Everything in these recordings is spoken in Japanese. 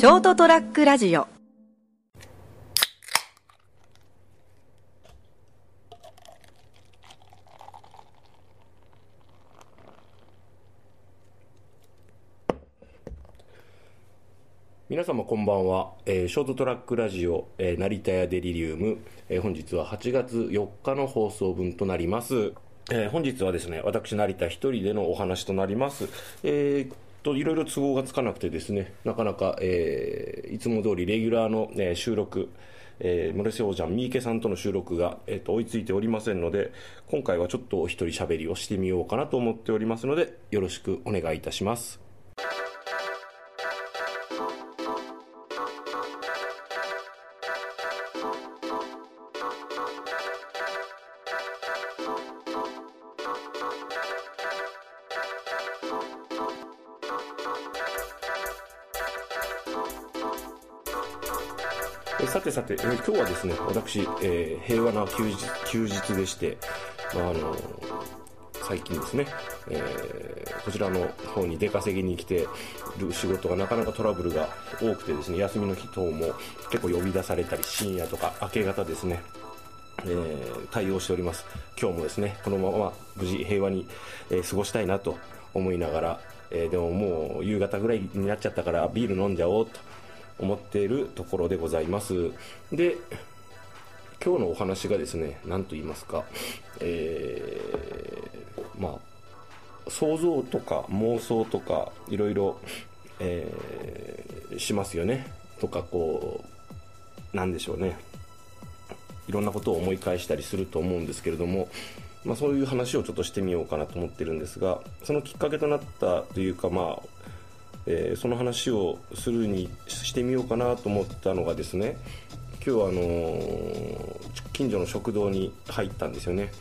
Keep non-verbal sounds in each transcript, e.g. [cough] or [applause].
ショートトラックラジオ。皆様こんばんは、えーショートトラックラジオ、えー成田屋デリリウム、えー本日は8月4日の放送分となります、えー本日はですね私成田一人でのお話となります。えーといろいろ都合がつかなくてですねなかなか、えーいつも通りレギュラーの、え収録えー、村瀬王者三池さんとの収録が、えーと追いついておりませんので今回はちょっとお一人喋りをしてみようかなと思っておりますのでよろしくお願いいたします。さてさて、え今日はですね、私、えー平和な休日休日でして、まああの最近ですね、えーこちらの方に出稼ぎに来てる仕事がなかなかトラブルが多くてですね、休みの日等も結構呼び出されたり、深夜とか明け方ですね、えー対応しております。今日もですねこのまま無事平和に、えー過ごしたいなと思いながら、えでももう夕方ぐらいになっちゃったからビール飲んじゃおうと思っているところでございます。で今日のお話がですね何と言いますかえーまあ想像とか妄想とかいろいろ、えーしますよね。とかこうなんでしょうね。いろんなことを思い返したりすると思うんですけれども、まあ、そういう話をちょっとしてみようかなと思ってるんですがそのきっかけとなったというか、まあえーその話をするにしてみようかなと思ったのがですね今日はあのー近所の食堂に入ったんですよね、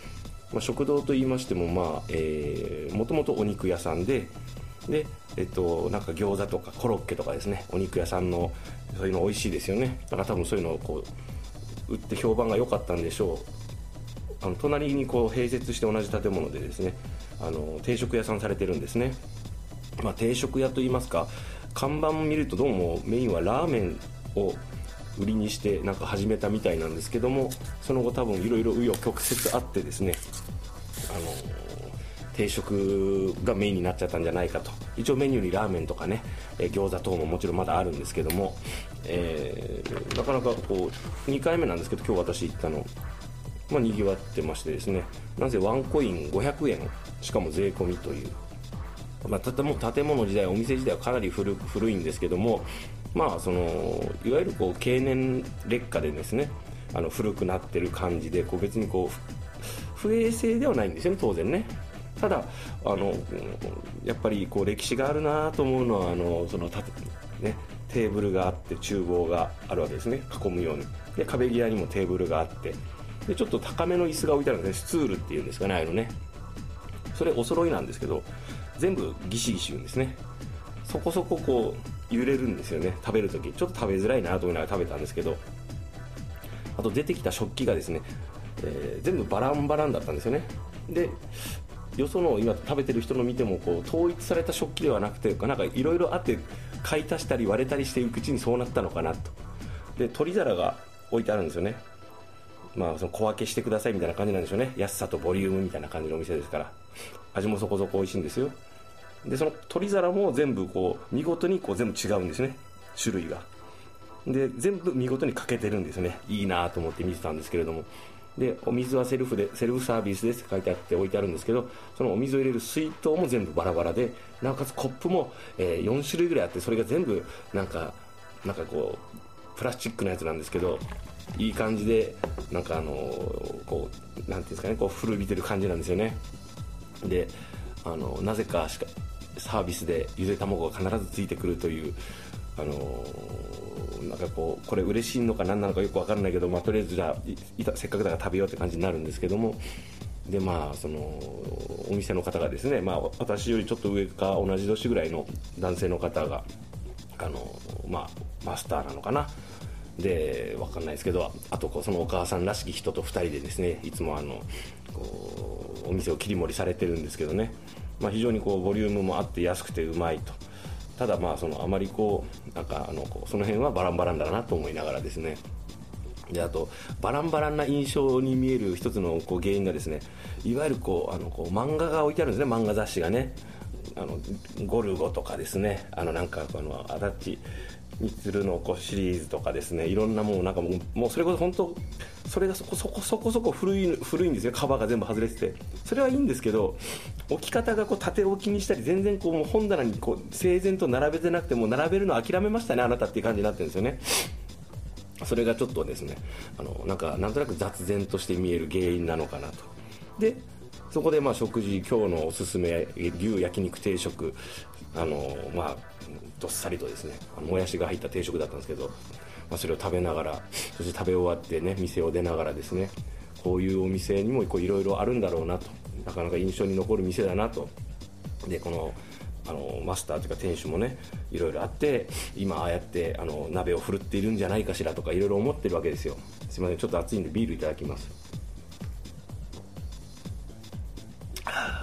まあ、食堂と言いましてもまあ、えー、もともとお肉屋さんでで、えっと、なんか餃子とかコロッケとかですねお肉屋さんのそういうの美味しいですよね。だから多分そういうのをこう売って評判が良かったんでしょう。あの隣にこう併設して同じ建物でですねあの定食屋さんされてるんですね、まあ、定食屋といいますか看板を見るとどうもメインはラーメンを売りにしてなんか始めたみたいなんですけどもその後多分いろいろ紆余曲折あってですねあの定食がメインになっちゃったんじゃないかと。一応メニューにラーメンとかね、え餃子等ももちろんまだあるんですけども、えーなかなかこう2回目なんですけど今日私行ったのまあ、にぎわってましてですねなぜワンコイン500円しかも税込みという、まあ、建物建物自体お店自体はかなり古古いんですけどもまあそのいわゆるこう経年劣化でですねあの古くなってる感じでこう別にこう不衛生ではないんですよね当然ね。ただあのやっぱりこう歴史があるなと思うのはあのそのたねテーブルがあって厨房があるわけですね。囲むように。で壁際にもテーブルがあって。でちょっと高めの椅子が置いてあるんですね。スツールっていうんですかねあのね。それお揃いなんですけど全部ギシギシ言うんですね。そこそここう揺れるんですよね。食べるときちょっと食べづらいなと思いながら食べたんですけど。あと出てきた食器がですね、えー全部バランバランだったんですよね。でよその今食べてる人の見てもこう統一された食器ではなくてなんかいろいろあって買い足したり割れたりしていくうちにそうなったのかなと。で取り皿が置いてあるんですよね。まあその小分けしてくださいみたいな感じなんでしょうね。安さとボリュームみたいな感じのお店ですから。味もそこそこ美味しいんですよ。でその取り皿も全部こう見事にこう全部違うんですね。種類が。で全部見事に欠けてるんですね。いいなと思って見てたんですけれども。でお水はセルフでセルフサービスですって書いてあって置いてあるんですけどそのお水を入れる水筒も全部バラバラでなおかつコップも、え4種類ぐらいあってそれが全部なんかなんかこうプラスチックのやつなんですけどいい感じでなんかあのこうなんていうんですかねこう古びてる感じなんですよね。であのなぜかしかサービスでゆで卵が必ずついてくるというあのなんかこうこれ嬉しいのか何なのかよく分からないけど、まあ、とりあえずじゃあせっかくだから食べようって感じになるんですけどもでまあそのお店の方がですね、まあ、私よりちょっと上か同じ年ぐらいの男性の方があの、まあ、マスターなのかな。で分かんないですけどあとこうそのお母さんらしき人と2人でですねいつもあのこうお店を切り盛りされてるんですけどね、まあ、非常にこうボリュームもあって安くてうまいと。ただまあそのあまりこうなんかあのその辺はバランバランだなと思いながらですね。であとバランバランな印象に見える一つのこう原因がですねいわゆるこうあのこう漫画が置いてあるんですね。漫画雑誌がね。あのゴルゴとかですね。あのなんかあの足立みつるのこシリーズとかですねいろんなもうなんかもうもうそれこそ本当それがそこそこそこそこ古い古いんですよ。カバーが全部外れてて。それはいいんですけど置き方がこう縦置きにしたり全然こうもう本棚にこう整然と並べてなくても並べるの諦めましたねあなたっていう感じになってるんですよね。それがちょっとですねあのなんかなんとなく雑然として見える原因なのかなと。でそこでまあ食事今日のおすすめ牛焼肉定食あのまあどっさりとですねもやしが入った定食だったんですけど、まあ、それを食べながら [laughs] そして食べ終わってね店を出ながらですねこういうお店にもいろいろあるんだろうなと。なかなか印象に残る店だなと。でこのあのマスターというか店主もねいろいろあって今ああやってあの鍋を振るっているんじゃないかしらとかいろいろ思ってるわけですよ。すいませんちょっと暑いんでビールいただきます。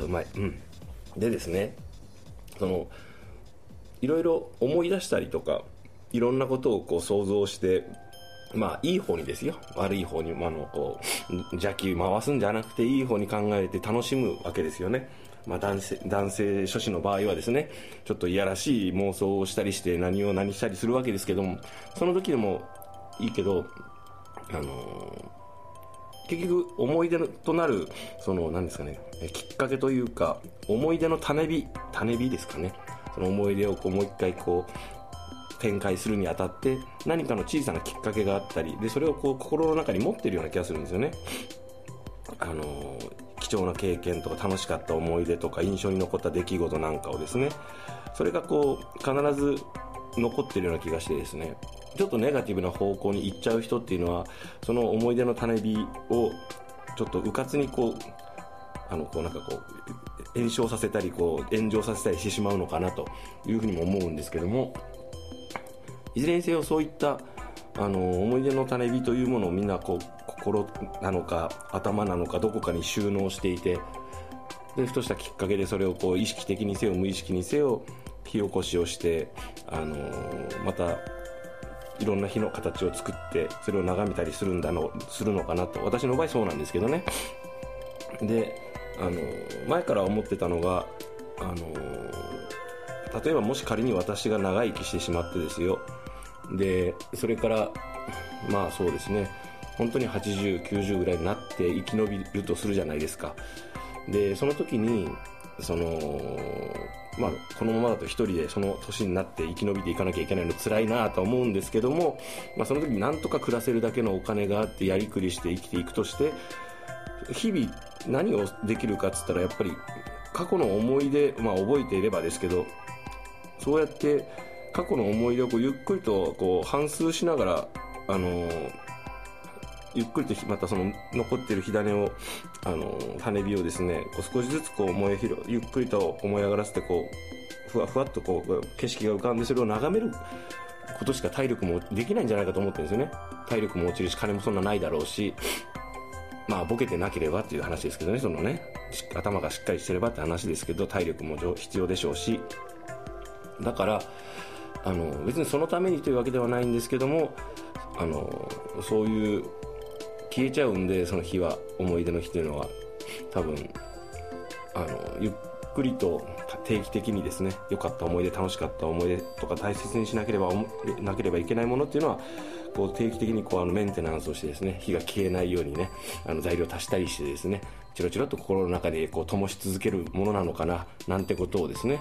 うまい。うん。でですねそのいろいろ思い出したりとかいろんなことをこう想像してまあいい方にですよ。悪い方に、あ、のこう邪気回すんじゃなくていい方に考えて楽しむわけですよね。まあ、男性男性諸子の場合はですねちょっといやらしい妄想をしたりして何を何したりするわけですけどもその時でもいいけどあのー、結局思い出となるその何ですかねきっかけというか思い出の種火種火ですかね。その思い出をこうもう一回こう展開するにあたって何かの小さなきっかけがあったりでそれをこう心の中に持ってるような気がするんですよね。あの貴重な経験とか楽しかった思い出とか印象に残った出来事なんかをですね。それがこう必ず残ってるような気がしてですね。ちょっとネガティブな方向に行っちゃう人っていうのはその思い出の種火をちょっとうかつにこうあのこうなんかこう炎症させたりこう炎上させたりしてしまうのかなというふうにも思うんですけどもいずれにせよそういったあの思い出の種火というものをみんなこう心なのか頭なのかどこかに収納していてでふとしたきっかけでそれをこう意識的にせよ無意識にせよ火起こしをして、あのまたいろんな火の形を作ってそれを眺めたりするんだのするのかなと。私の場合そうなんですけどね。であの前から思ってたのがあの例えばもし仮に私が長生きしてしまってですよ。でそれからまあそうですね。本当に80、90ぐらいになって生き延びるとするじゃないですか。でその時にそのまあ、このままだと一人でその年になって生き延びていかなきゃいけないの辛いなと思うんですけども、まあ、その時になんとか暮らせるだけのお金があってやりくりして生きていくとして日々何をできるかっつったらやっぱり過去の思い出、まあ、覚えていればですけどそうやって過去の思い出をこうゆっくりとこう反芻しながら、あのー、ゆっくりとまたその残っている火種を、あのー、種火をですねこう少しずつこう燃え広ゆっくりと思い上がらせてこうふわふわっとこう景色が浮かんでそれを眺めることしか体力もできないんじゃないかと思ってるんですよね。体力も落ちるし金もそんなないだろうしまあ、ボケてなければっていう話ですけどね、そのね、頭がしっかりしてればって話ですけど、体力も必要でしょうし、だから、あの、別にそのためにというわけではないんですけども、あの、そういう、消えちゃうんで、その日は、思い出の日というのは、多分、あの、ゆっくりと定期的にですね、良かった思い出、楽しかった思い出とか大切にしなければ、なければいけないものっていうのは、こう定期的にこうあのメンテナンスをしてですね、火が消えないようにね、あの材料を足したりしてですね、チロチロと心の中でこう灯し続けるものなのかな、なんてことをですね、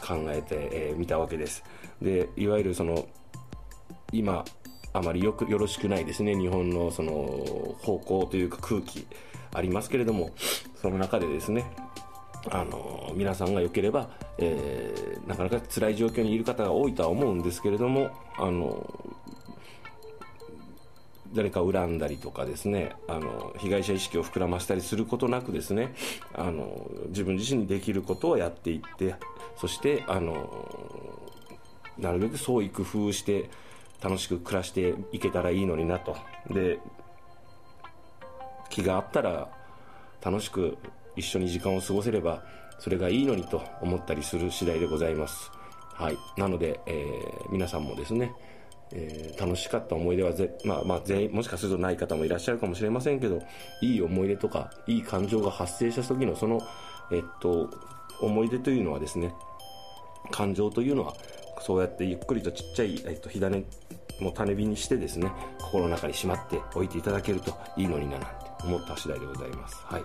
考えてみ、えー、たわけです。で、いわゆるその、今、あまりよく、よろしくないですね、日本のその方向というか空気ありますけれども、その中でですね、あの皆さんが良ければ、えー、なかなか辛い状況にいる方が多いとは思うんですけれども、あの誰かを恨んだりとかですねあの被害者意識を膨らませたりすることなくですねあの自分自身にできることをやっていってそしてあのなるべく創意工夫して楽しく暮らしていけたらいいのになとで気があったら楽しく一緒に時間を過ごせればそれがいいのにと思ったりする次第でございますはい。なので、えー、皆さんもですね、えー、楽しかった思い出はぜ、まあまあ全員、もしかするとない方もいらっしゃるかもしれませんけど、いい思い出とか、いい感情が発生した時のその、えっと、思い出というのはですね、感情というのは、そうやってゆっくりとちっちゃい、えっと、火種も種火にしてですね、心の中にしまっておいていただけるといいのにななんて思った次第でございます。はい。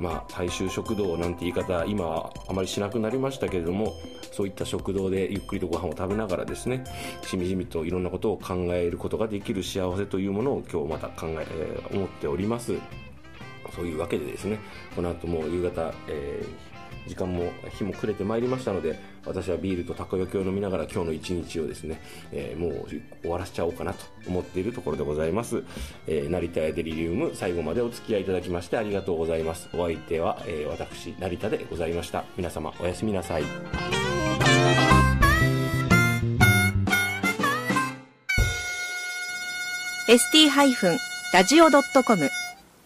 まあ、大衆食堂なんて言い方、今はあまりしなくなりましたけれども、そういった食堂でゆっくりとご飯を食べながらですね、しみじみといろんなことを考えることができる幸せというものを今日また考え、え、思っております。そういうわけでですね、この後も夕方、えー時間も日も暮れてまいりましたので私はビールとたこ焼きを飲みながら今日の一日をですね、えー、もう終わらせちゃおうかなと思っているところでございます、えー、成田やデリリウム最後までお付き合いいただきましてありがとうございます。お相手は、えー、私成田でございました。皆様おやすみなさい「ST-radio.com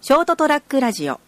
ショートトラックラジオ」